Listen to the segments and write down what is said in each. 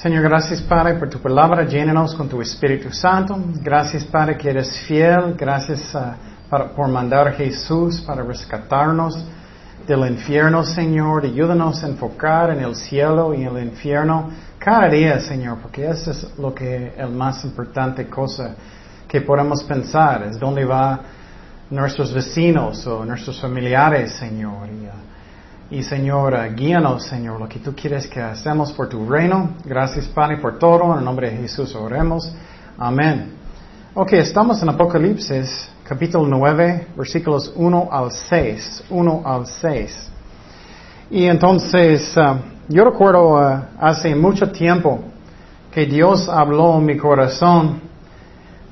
Señor, gracias Padre por tu palabra, llénanos con tu Espíritu Santo. Gracias Padre que eres fiel, gracias uh, por mandar a Jesús para rescatarnos del infierno, Señor. Ayúdanos a enfocar en el cielo y el infierno cada día, Señor, porque eso es lo que el más importante cosa que podemos pensar, es dónde va nuestros vecinos o nuestros familiares, Señor. Uh, y Señor, guíanos, Señor, lo que tú quieres que hacemos por tu reino. Gracias, Padre, por todo. En el nombre de Jesús oremos. Amén. Ok, estamos en Apocalipsis, capítulo 9, versículos 1 al 6. 1 al 6. Y entonces, uh, yo recuerdo uh, hace mucho tiempo que Dios habló en mi corazón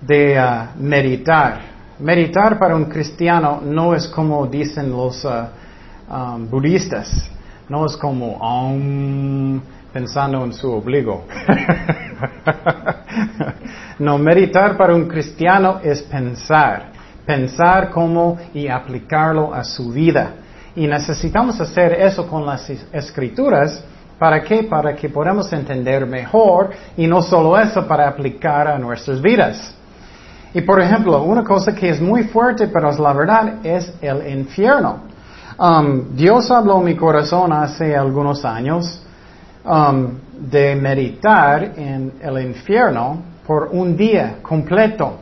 de uh, meditar. Meditar para un cristiano no es como dicen los um, budistas, no es como um, pensando en su obligo. no, meditar para un cristiano es pensar, pensar cómo y aplicarlo a su vida. Y necesitamos hacer eso con las escrituras. ¿Para qué? Para que podamos entender mejor y no solo eso, para aplicar a nuestras vidas. Y por ejemplo, una cosa que es muy fuerte, pero es la verdad, es el infierno. Um, Dios habló mi corazón hace algunos años um, de meditar en el infierno por un día completo.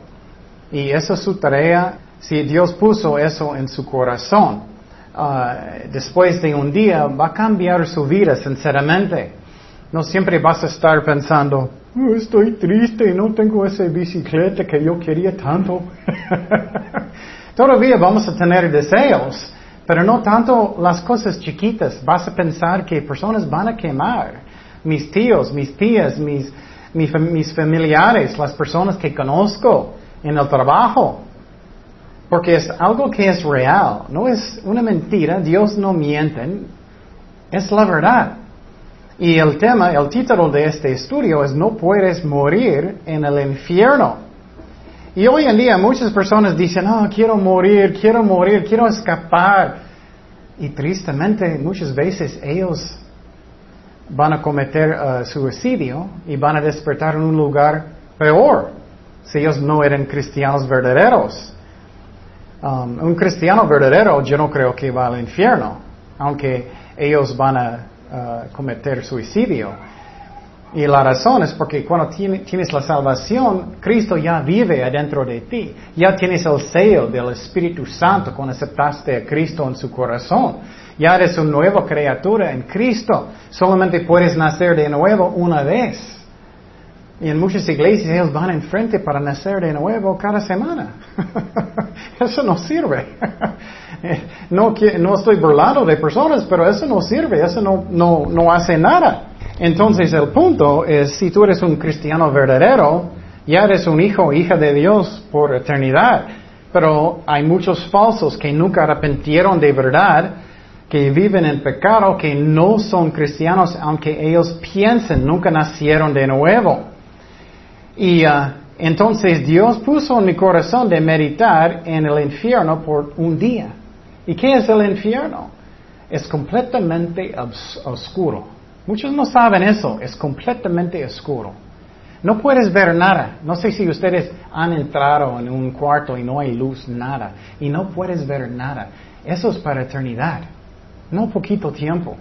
Y esa es su tarea si Dios puso eso en su corazón. Uh, después de un día va a cambiar su vida, sinceramente. No siempre vas a estar pensando, oh, estoy triste, no tengo esa bicicleta que yo quería tanto. Todavía vamos a tener deseos, pero no tanto las cosas chiquitas. Vas a pensar que personas van a quemar. Mis tíos, mis tías, mis, mis, familiares, las personas que conozco en el trabajo. Porque es algo que es real, no es una mentira, Dios no miente, es la verdad. Y el tema, el título de este estudio es No puedes morir en el infierno. Y hoy en día muchas personas dicen, oh, quiero morir, quiero morir, quiero escapar. Y tristemente muchas veces ellos van a cometer uh, suicidio y van a despertar en un lugar peor si ellos no eran cristianos verdaderos. Um, un cristiano verdadero yo no creo que va al infierno, aunque ellos van a uh, cometer suicidio. Y la razón es porque cuando tienes la salvación, Cristo ya vive adentro de ti. Ya tienes el sello del Espíritu Santo cuando aceptaste a Cristo en su corazón. Ya eres una nueva criatura en Cristo. Solamente puedes nacer de nuevo una vez. Y en muchas iglesias ellos van enfrente para nacer de nuevo cada semana. eso no sirve. no, no estoy burlado de personas, pero eso no sirve, eso no, no, no hace nada. Entonces el punto es, si tú eres un cristiano verdadero, ya eres un hijo o hija de Dios por eternidad. Pero hay muchos falsos que nunca arrepentieron de verdad, que viven en pecado, que no son cristianos, aunque ellos piensen, nunca nacieron de nuevo. Y uh, entonces Dios puso en mi corazón de meditar en el infierno por un día. ¿Y qué es el infierno? Es completamente oscuro. Muchos no saben eso, es completamente oscuro. No puedes ver nada. No sé si ustedes han entrado en un cuarto y no hay luz, nada. Y no puedes ver nada. Eso es para eternidad. No poquito tiempo.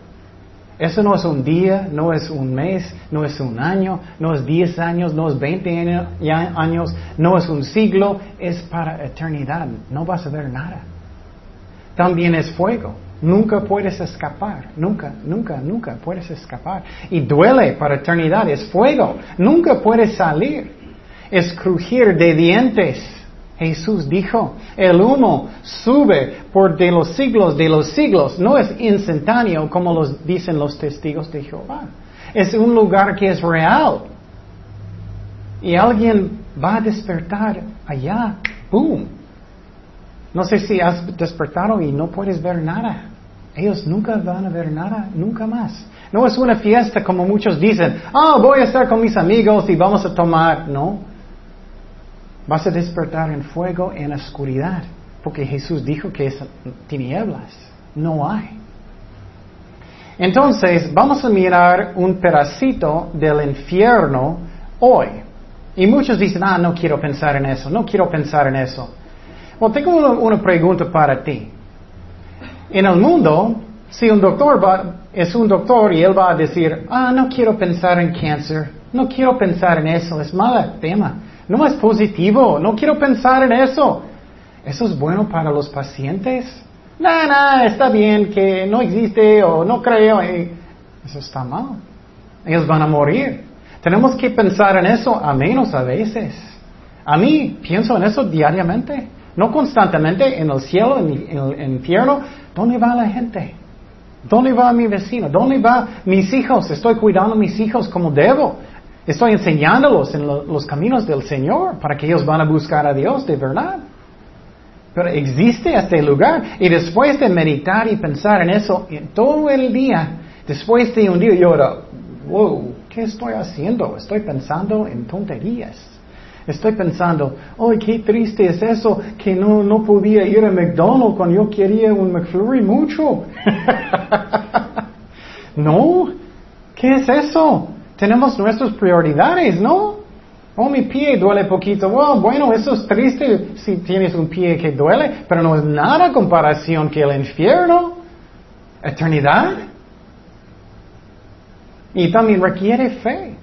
Eso no es un día, no es un mes, no es un año, no es diez años, no es veinte años, no es un siglo, es para eternidad. No vas a ver nada. También es fuego. Nunca puedes escapar. Nunca, nunca, nunca puedes escapar. Y duele para eternidad. Es fuego. Nunca puedes salir. Es crujir de dientes. Jesús dijo, el humo sube por de los siglos de los siglos, no es instantáneo como los dicen los testigos de Jehová. Es un lugar que es real. Y alguien va a despertar allá, boom. No sé si has despertado y no puedes ver nada. Ellos nunca van a ver nada, nunca más. No es una fiesta como muchos dicen, ah, voy a estar con mis amigos y vamos a tomar. No, Vas a despertar en fuego, en oscuridad, porque Jesús dijo que es tinieblas. No hay. Entonces, vamos a mirar un pedacito del infierno hoy. Y muchos dicen, ah, no quiero pensar en eso, no quiero pensar en eso. Bueno, tengo una, pregunta para ti. En el mundo, si un doctor va, es un doctor y él va a decir, ah, no quiero pensar en cáncer, no quiero pensar en eso, es mal tema, no es positivo, no quiero pensar en eso. ¿Eso es bueno para los pacientes? No, no, está bien que no existe o no creo. Eso está mal. Ellos van a morir. Tenemos que pensar en eso a menos a veces. A mí pienso en eso diariamente. No constantemente en el cielo, en el infierno. ¿Dónde va la gente? ¿Dónde va mi vecino? ¿Dónde va mis hijos? Estoy cuidando a mis hijos como debo. Estoy enseñándolos en los caminos del Señor para que ellos van a buscar a Dios de verdad. Pero existe este lugar. Y después de meditar y pensar en eso todo el día, después de un día yo wow, ¿qué estoy haciendo? Estoy pensando en tonterías. Estoy pensando, oh, qué triste es eso que no, no podía ir a McDonald's cuando yo quería un McFlurry mucho. no, ¿qué es eso? Tenemos nuestras prioridades, ¿no? Oh, mi pie duele poquito. bueno, eso es triste si tienes un pie que duele, pero no es nada comparación que el infierno. Eternidad. Y también requiere fe.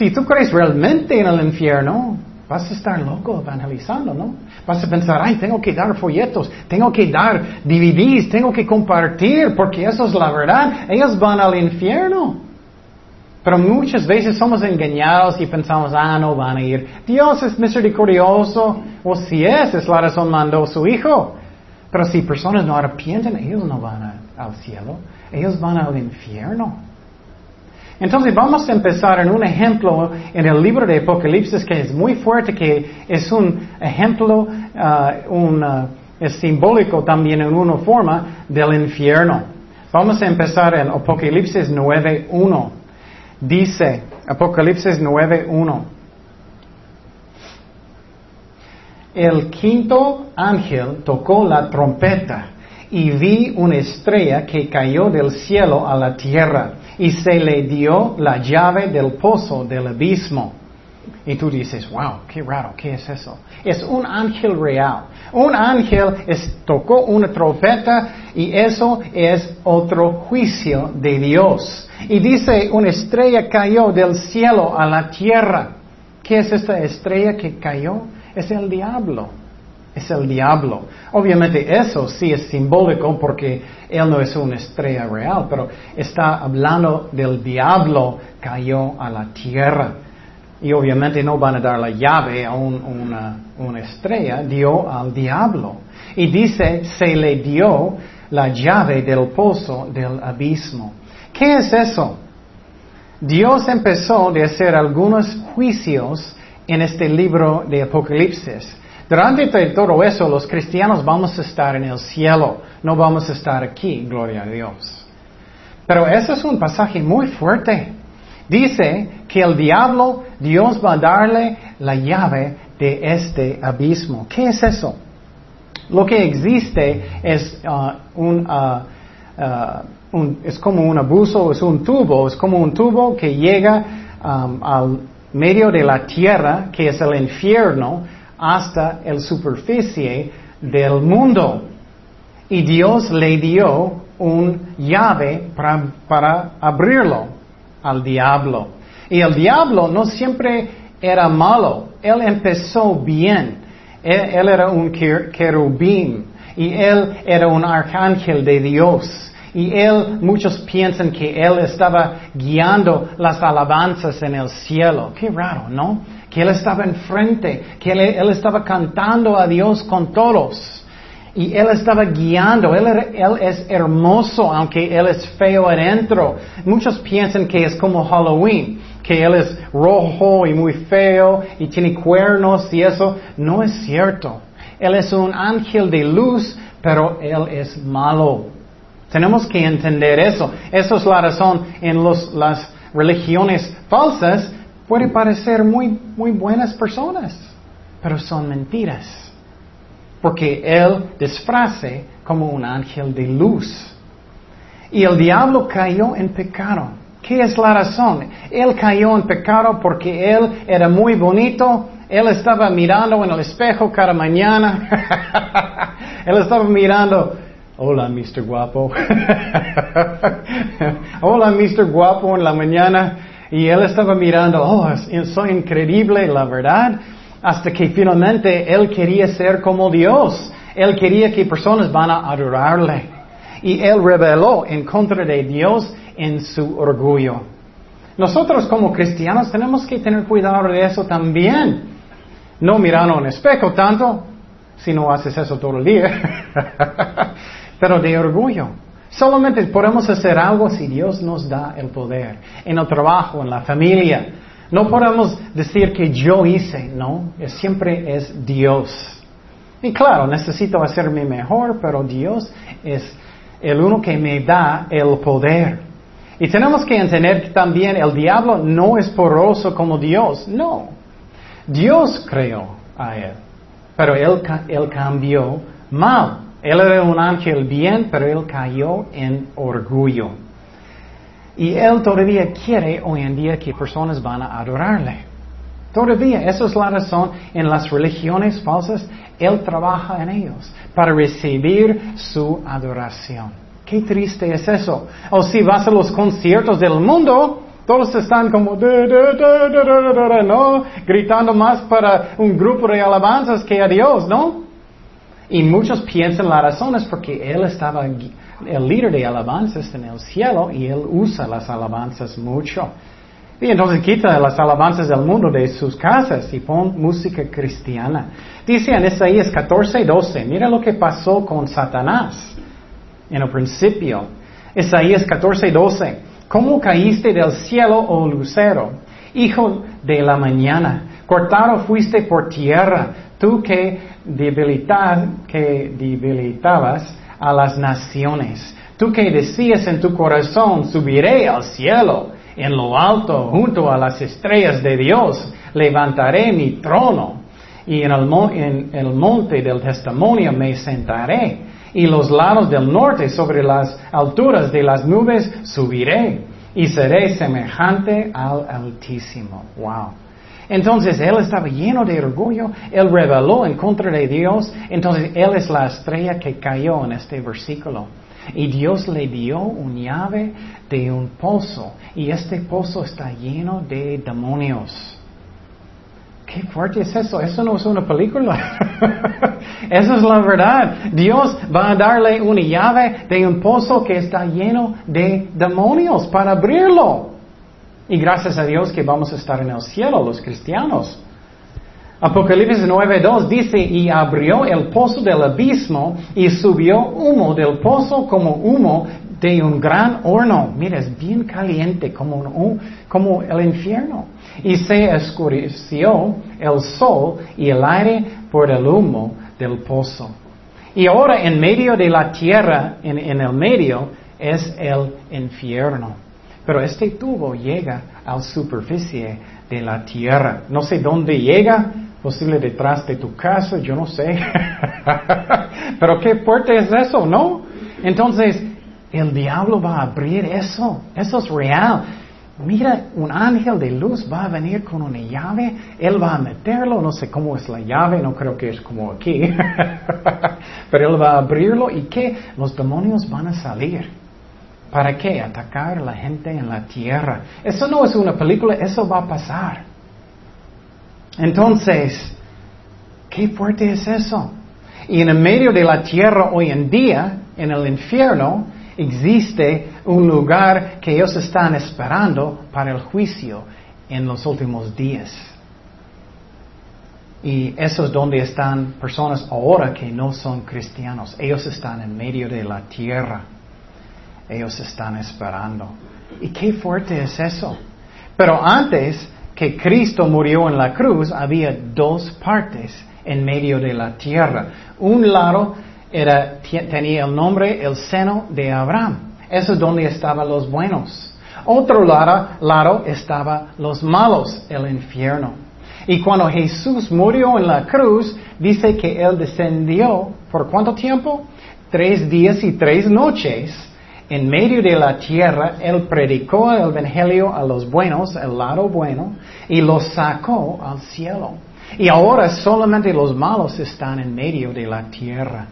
Si tú crees realmente en el infierno, vas a estar loco evangelizando, ¿no? Vas a pensar, ay, tengo que dar folletos, tengo que dar DVDs, tengo que compartir, porque eso es la verdad. Ellos van al infierno. Pero muchas veces somos engañados y pensamos, ah, no van a ir. Dios es misericordioso. O si es, es la razón mandó su Hijo. Pero si personas no arrepienten, ellos no van al cielo. Ellos van al infierno. Entonces vamos a empezar en un ejemplo en el libro de Apocalipsis que es muy fuerte, que es un ejemplo, uh, un, uh, es simbólico también en una forma del infierno. Vamos a empezar en Apocalipsis 9.1. Dice Apocalipsis 9.1. El quinto ángel tocó la trompeta y vi una estrella que cayó del cielo a la tierra y se le dio la llave del pozo del abismo. Y tú dices, wow, qué raro, ¿qué es eso? Es un ángel real. Un ángel tocó una trompeta y eso es otro juicio de Dios. Y dice, una estrella cayó del cielo a la tierra. ¿Qué es esta estrella que cayó? Es el diablo. Es el diablo. Obviamente eso sí es simbólico porque él no es una estrella real, pero está hablando del diablo cayó a la tierra. Y obviamente no van a dar la llave a una, una estrella, dio al diablo. Y dice, se le dio la llave del pozo del abismo. ¿Qué es eso? Dios empezó a hacer algunos juicios en este libro de Apocalipsis. Durante todo eso, los cristianos vamos a estar en el cielo, no vamos a estar aquí, gloria a Dios. Pero eso es un pasaje muy fuerte. Dice que el diablo, Dios va a darle la llave de este abismo. ¿Qué es eso? Lo que existe es uh, un, uh, uh, es como un abuso, es un tubo, es como un tubo que llega um, al medio de la tierra, que es el infierno, hasta la superficie del mundo. Y Dios le dio un llave para, para abrirlo al diablo. Y el diablo no siempre era malo, él empezó bien. Él, era un querubín y él era un arcángel de Dios. Y él, muchos piensan que él estaba guiando las alabanzas en el cielo. Qué raro, ¿no? Que él estaba enfrente, que él, estaba cantando a Dios con todos. Y él estaba guiando, él, es hermoso, aunque él es feo adentro. Muchos piensan que es como Halloween, que él es rojo y muy feo y tiene cuernos y eso. No es cierto. Él es un ángel de luz, pero él es malo. Tenemos que entender eso. Esa es la razón en las religiones falsas. Puede parecer muy, muy buenas personas, pero son mentiras. Porque Él disfrace como un ángel de luz. Y el diablo cayó en pecado. ¿Qué es la razón? Él cayó en pecado porque él era muy bonito. Él estaba mirando en el espejo cada mañana. él estaba mirando, hola, Mr. Guapo. hola, Mr. Guapo en la mañana. Y él estaba mirando, oh, soy increíble, la verdad. Hasta que finalmente él quería ser como Dios. Él quería que personas van a adorarle. Y él reveló en contra de Dios en su orgullo. Nosotros como cristianos tenemos que tener cuidado de eso también. No mirando en espejo tanto, si no haces eso todo el día, pero de orgullo. Solamente podemos hacer algo si Dios nos da el poder, en el trabajo, en la familia. No podemos decir que yo hice, no, siempre es Dios. Y claro, necesito hacerme mejor, pero Dios es el uno que me da el poder. Y tenemos que entender que también el diablo no es poroso como Dios, no. Dios creó a él, pero él, él cambió mal. Él era un ángel bien, pero él cayó en orgullo. Y él todavía quiere hoy en día que personas van a adorarle. Todavía, esa es la razón en las religiones falsas, él trabaja en ellos para recibir su adoración. Qué triste es eso. O si vas a los conciertos del mundo, todos están como, ¿no? Gritando más para un grupo de alabanzas que a Dios, ¿no? Y muchos piensan la razón es porque Él estaba, el líder de alabanzas en el cielo y Él usa las alabanzas mucho. Y entonces quita las alabanzas del mundo de sus casas y pon música cristiana. Dice en Isaías 14, 12, mira lo que pasó con Satanás en el principio. Isaías 14, 12. ¿Cómo caíste del cielo, oh lucero, hijo de la mañana? Cortado fuiste por tierra, tú que, que debilitabas a las naciones. Tú que decías en tu corazón, subiré al cielo, en lo alto, junto a las estrellas de Dios, levantaré mi trono, y en el, en el monte del testimonio me sentaré y los lados del norte sobre las alturas de las nubes subiré y seré semejante al Altísimo. Wow. Entonces él estaba lleno de orgullo, él reveló en contra de Dios, entonces él es la estrella que cayó en este versículo. Y Dios le dio un llave de un pozo y este pozo está lleno de demonios. Qué fuerte es eso. Eso no es una película. eso es la verdad. Dios va a darle una llave de un pozo que está lleno de demonios para abrirlo. Y gracias a Dios que vamos a estar en el cielo, los cristianos. Apocalipsis 9.2 dice, y abrió el pozo del abismo y subió humo del pozo como humo de un gran horno. Mira, es bien caliente como, el infierno. Y se oscureció el sol y el aire por el humo del pozo. Y ahora en medio de la tierra, en el medio, es el infierno. Pero este tubo llega a la superficie de la tierra. No sé dónde llega, posible detrás de tu casa, yo no sé. Pero qué fuerte es eso, ¿no? Entonces, el diablo va a abrir eso. Eso es real. Mira, un ángel de luz va a venir con una llave, él va a meterlo, no sé cómo es la llave, no creo que es como aquí, pero él va a abrirlo y que los demonios van a salir. ¿Para qué? Atacar a la gente en la tierra. Eso no es una película, eso va a pasar. Entonces, qué fuerte es eso. Y en el medio de la tierra hoy en día, en el infierno, existe un lugar que ellos están esperando para el juicio en los últimos días. Y eso es donde están personas ahora que no son cristianos. Ellos están en medio de la tierra. Ellos están esperando. ¿Y qué fuerte es eso? Pero antes que Cristo murió en la cruz, había dos partes en medio de la tierra. Un lado tenía el nombre el seno de Abraham. Eso es donde estaban los buenos. Otro lado, lado estaba los malos, el infierno. Y cuando Jesús murió en la cruz, dice que Él descendió, ¿por cuánto tiempo? Tres días y tres noches en medio de la tierra, Él predicó el Evangelio a los buenos, el lado bueno, y los sacó al cielo. Y ahora solamente los malos están en medio de la tierra.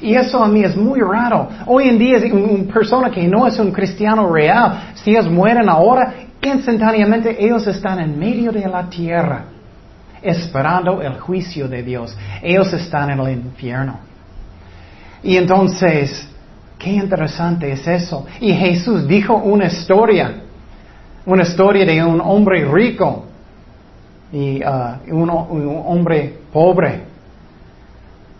Y eso a mí es muy raro. Hoy en día una persona que no es un cristiano real, si ellos mueren ahora, instantáneamente ellos están en medio de la tierra, esperando el juicio de Dios. Ellos están en el infierno. Y entonces, qué interesante es eso. Y Jesús dijo una historia, una historia de un hombre rico y uh, un, hombre pobre,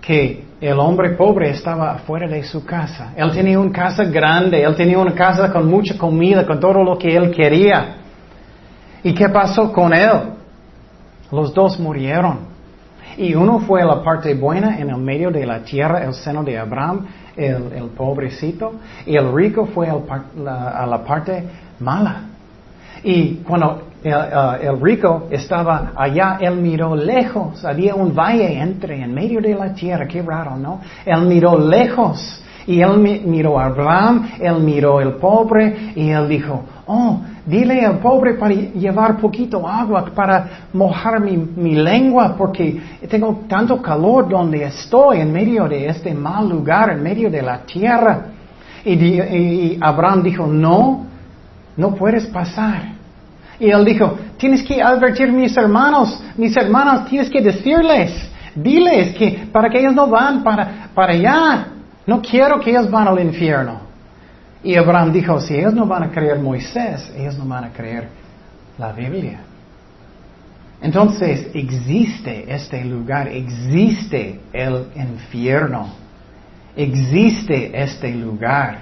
que el hombre pobre estaba afuera de su casa. Él tenía una casa grande, él tenía una casa con mucha comida, con todo lo que él quería. ¿Y qué pasó con él? Los dos murieron. Y uno fue la parte buena en el medio de la tierra, el seno de Abraham, el, pobrecito, y el rico fue a la parte mala. Y cuando uh, el, rico estaba allá, él miró lejos, había un valle entre, en medio de la tierra, qué raro, ¿no? Él miró lejos y él miró a Abraham, él miró al pobre y él dijo, oh, dile al pobre para llevar poquito agua, para mojar mi, lengua, porque tengo tanto calor donde estoy, en medio de este mal lugar, en medio de la tierra. y Abraham dijo, no, no puedes pasar. Y él dijo, tienes que advertir a mis hermanos, mis hermanos, tienes que decirles, diles que para que ellos no van para, para allá, no quiero que ellos van al infierno. Y Abraham dijo, si ellos no van a creer Moisés, ellos no van a creer la Biblia. Entonces existe este lugar, existe el infierno, existe este lugar.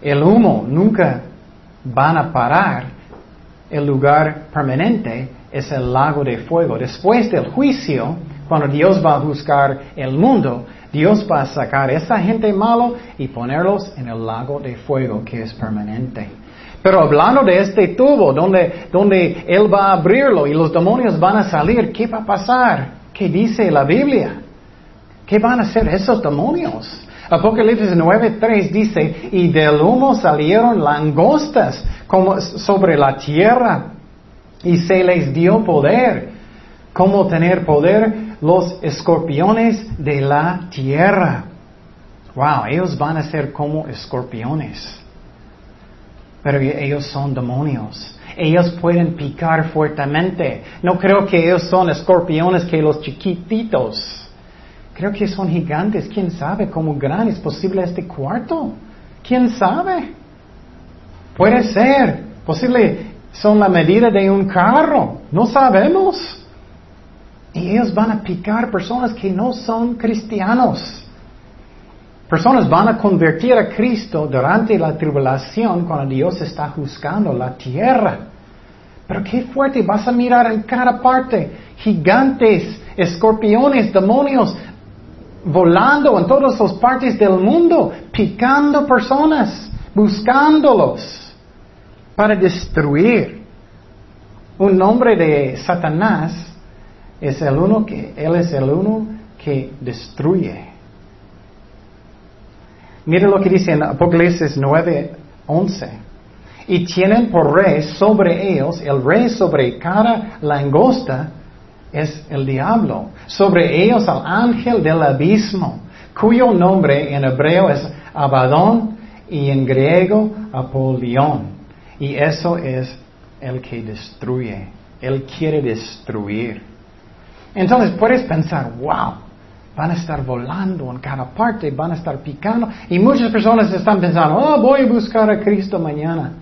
El humo nunca van a parar el lugar permanente es el lago de fuego. Después del juicio, cuando Dios va a juzgar el mundo, Dios va a sacar a esa gente malo y ponerlos en el lago de fuego que es permanente. Pero hablando de este tubo donde, donde Él va a abrirlo y los demonios van a salir, ¿qué va a pasar? ¿Qué dice la Biblia? ¿Qué van a hacer esos demonios? Apocalipsis 9.3 dice, y del humo salieron langostas como sobre la tierra y se les dio poder. ¿Cómo tener poder? Los escorpiones de la tierra. Wow, ellos van a ser como escorpiones. Pero ellos son demonios. Ellos pueden picar fuertemente. No creo que ellos son escorpiones que los chiquititos. Creo que son gigantes. ¿Quién sabe cómo grande es posible este cuarto? ¿Quién sabe? Puede ser. Posible son la medida de un carro. No sabemos. Y ellos van a picar personas que no son cristianos. Personas van a convertir a Cristo durante la tribulación cuando Dios está juzgando la tierra. Pero qué fuerte, vas a mirar en cada parte gigantes, escorpiones, demonios, volando en todas las partes del mundo, picando personas, buscándolos para destruir. Un nombre de Satanás es el uno que, él es el uno que destruye. Mira lo que dice en Apocalipsis 9, 11. Y tienen por rey sobre ellos, el rey sobre cada langosta, es el diablo. Sobre ellos al ángel del abismo, cuyo nombre en hebreo es Abadón y en griego Apolión. Y eso es el que destruye. Él quiere destruir. Entonces puedes pensar, wow, van a estar volando en cada parte, van a estar picando. Y muchas personas están pensando, oh, voy a buscar a Cristo mañana.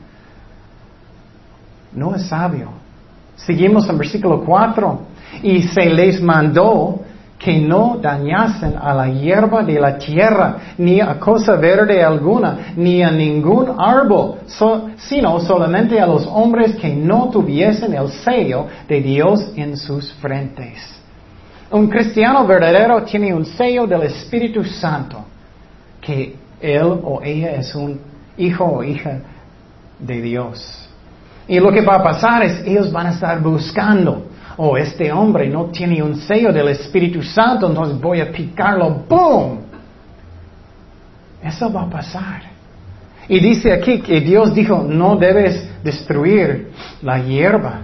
No es sabio. Seguimos en versículo 4 y se les mandó que no dañasen a la hierba de la tierra, ni a cosa verde alguna, ni a ningún árbol, sino solamente a los hombres que no tuviesen el sello de Dios en sus frentes. Un cristiano verdadero tiene un sello del Espíritu Santo, que él o ella es un hijo o hija de Dios. Y lo que va a pasar es, ellos van a estar buscando oh, este hombre no tiene un sello del Espíritu Santo, entonces voy a picarlo, ¡boom! Eso va a pasar. Y dice aquí que Dios dijo, no debes destruir la hierba.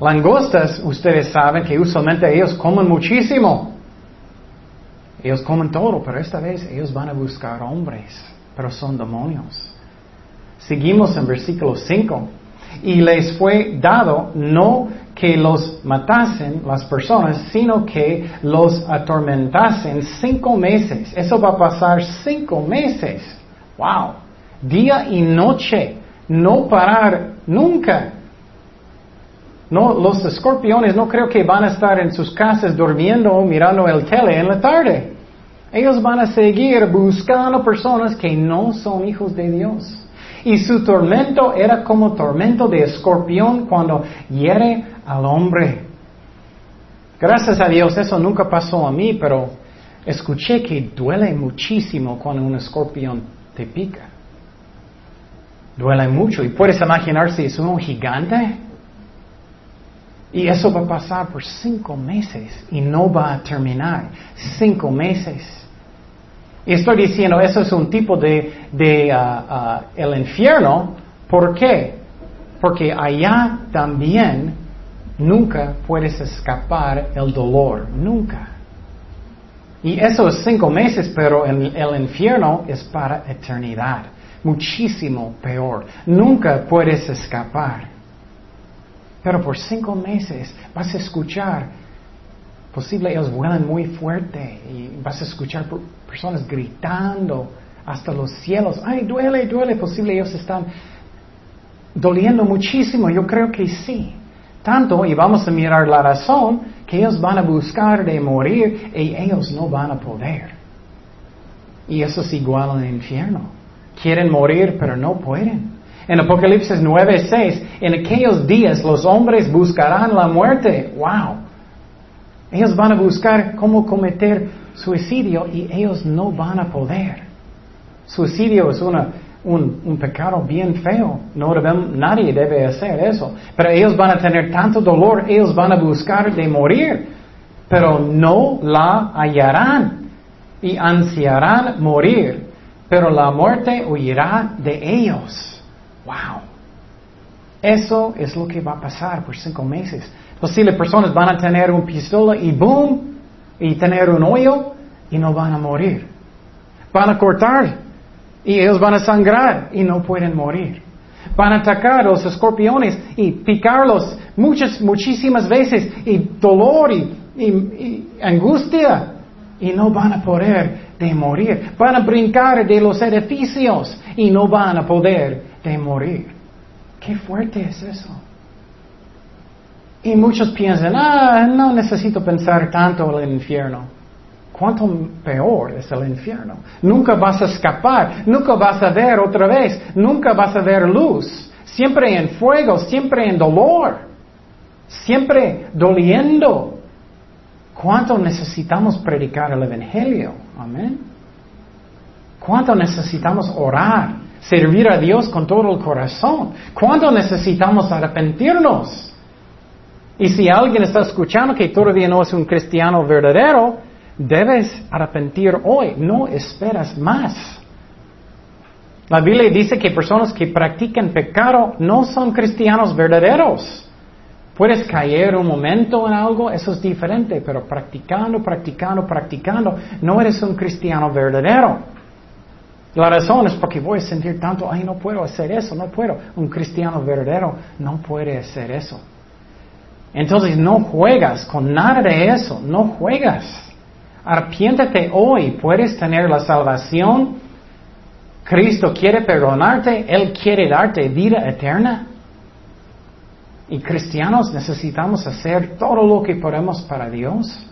Langostas, ustedes saben que usualmente ellos comen muchísimo. Ellos comen todo, pero esta vez ellos van a buscar hombres, pero son demonios. Seguimos en versículo 5. Y les fue dado no que los matasen las personas, sino que los atormentasen cinco meses. Eso va a pasar cinco meses. Wow. Día y noche. No parar nunca. No, los escorpiones no creo que van a estar en sus casas durmiendo o mirando el tele en la tarde. Ellos van a seguir buscando personas que no son hijos de Dios. Y su tormento era como tormento de escorpión cuando hiere al hombre. Gracias a Dios eso nunca pasó a mí, pero escuché que duele muchísimo cuando un escorpión te pica. Duele mucho. Y puedes imaginar si es un gigante. Y eso va a pasar por cinco meses y no va a terminar. Cinco meses. Y estoy diciendo, eso es un tipo de, ah, ah, el infierno. ¿Por qué? Porque allá también nunca puedes escapar el dolor, nunca. Y eso es cinco meses, pero en el infierno es para eternidad, muchísimo peor. Nunca puedes escapar. Pero por cinco meses vas a escuchar Posible ellos vuelan muy fuerte y vas a escuchar personas gritando hasta los cielos. Ay, duele, duele. Posible ellos están doliendo muchísimo. Yo creo que sí. Tanto, y vamos a mirar la razón, que ellos van a buscar de morir y ellos no van a poder. Y eso es igual el infierno. Quieren morir, pero no pueden. En Apocalipsis 9:6, en aquellos días los hombres buscarán la muerte. ¡Wow! Ellos van a buscar cómo cometer suicidio y ellos no van a poder. Suicidio es una, un, pecado bien feo. No nadie debe hacer eso. Pero ellos van a tener tanto dolor, ellos van a buscar de morir. Pero no la hallarán y ansiarán morir. Pero la muerte huirá de ellos. Wow. Eso es lo que va a pasar por cinco meses. Posibles personas van a tener un pistola y boom, y tener un hoyo y no van a morir. Van a cortar y ellos van a sangrar y no pueden morir. Van a atacar a los escorpiones y picarlos muchas, muchísimas veces y dolor y, y angustia y no van a poder de morir. Van a brincar de los edificios y no van a poder de morir. Qué fuerte es eso. Y muchos piensan, ah, no necesito pensar tanto en el infierno. ¿Cuánto peor es el infierno? Nunca vas a escapar, nunca vas a ver otra vez, nunca vas a ver luz. Siempre en fuego, siempre en dolor, siempre doliendo. ¿Cuánto necesitamos predicar el Evangelio? Amén. ¿Cuánto necesitamos orar, servir a Dios con todo el corazón? ¿Cuánto necesitamos arrepentirnos? Y si alguien está escuchando que todavía no es un cristiano verdadero, debes arrepentir hoy, no esperas más. La Biblia dice que personas que practican pecado no son cristianos verdaderos. Puedes caer un momento en algo, eso es diferente, pero practicando, practicando, practicando, no eres un cristiano verdadero. La razón es porque voy a sentir tanto, ay, no puedo hacer eso, no puedo. Un cristiano verdadero no puede hacer eso. Entonces no juegas con nada de eso, no juegas. Arpiéntete hoy, puedes tener la salvación. Cristo quiere perdonarte, Él quiere darte vida eterna. Y cristianos necesitamos hacer todo lo que podemos para Dios.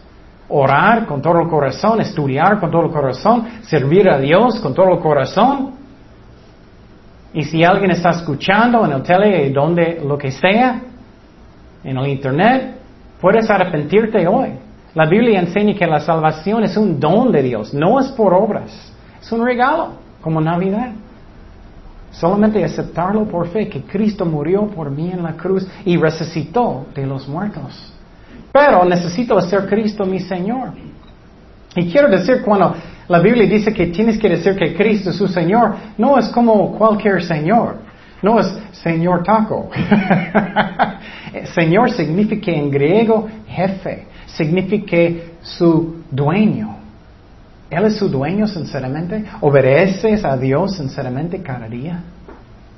Orar con todo el corazón, estudiar con todo el corazón, servir a Dios con todo el corazón. Y si alguien está escuchando en el tele, donde lo que sea, en el Internet, puedes arrepentirte hoy. La Biblia enseña que la salvación es un don de Dios, no es por obras, es un regalo, como Navidad. Solamente aceptarlo por fe, que Cristo murió por mí en la cruz y resucitó de los muertos. Pero necesito hacer Cristo mi Señor. Y quiero decir, cuando La Biblia dice que tienes que decir que Cristo es su Señor. No es como cualquier Señor. No es Señor taco. señor significa en griego jefe. Significa su dueño. Él es su dueño sinceramente. ¿Obedeces a Dios sinceramente cada día?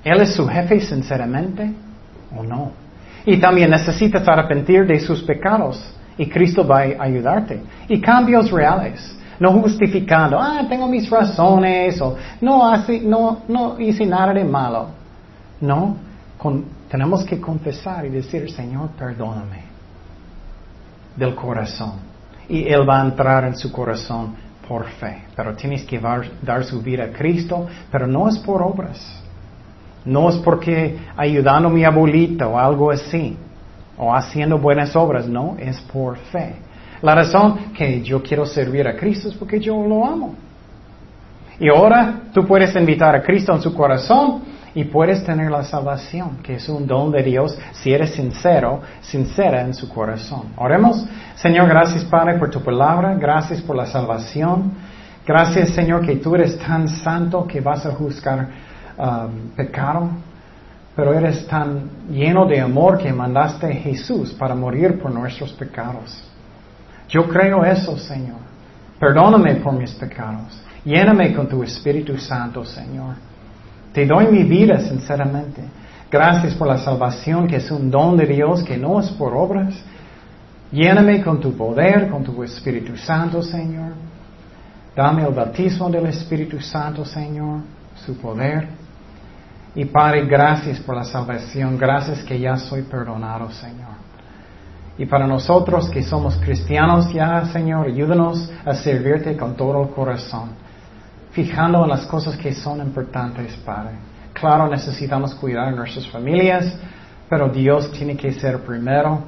¿Él es su jefe sinceramente o no? Y también necesitas arrepentir de sus pecados y Cristo va a ayudarte. Y cambios reales. No justificando, ah, tengo mis razones o no, no, no hice nada de malo. No, tenemos que confesar y decir, Señor, perdóname del corazón. Y Él va a entrar en su corazón por fe. Pero tienes que dar, su vida a Cristo, pero no es por obras. No es porque ayudando a mi abuelita o algo así, o haciendo buenas obras, no, es por fe. La razón que yo quiero servir a Cristo es porque yo lo amo. Y ahora tú puedes invitar a Cristo en su corazón y puedes tener la salvación, que es un don de Dios si eres sincero, sincera en su corazón. Oremos. Señor, gracias Padre por tu palabra, gracias por la salvación. Gracias Señor que tú eres tan santo que vas a juzgar um, pecado, pero eres tan lleno de amor que mandaste a Jesús para morir por nuestros pecados. Yo creo eso, Señor. Perdóname por mis pecados. Lléname con tu Espíritu Santo, Señor. Te doy mi vida sinceramente. Gracias por la salvación que es un don de Dios que no es por obras. Lléname con tu poder, con tu Espíritu Santo, Señor. Dame el bautismo del Espíritu Santo, Señor, su poder. Y Padre, gracias por la salvación. Gracias que ya soy perdonado, Señor. Y para nosotros que somos cristianos ya, Señor, ayúdanos a servirte con todo el corazón fijando en las cosas que son importantes, Padre. Claro, necesitamos cuidar nuestras familias, pero Dios tiene que ser primero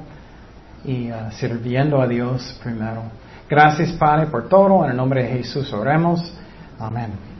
y uh, sirviendo a Dios primero. Gracias, Padre, por todo. En el nombre de Jesús oremos. Amén.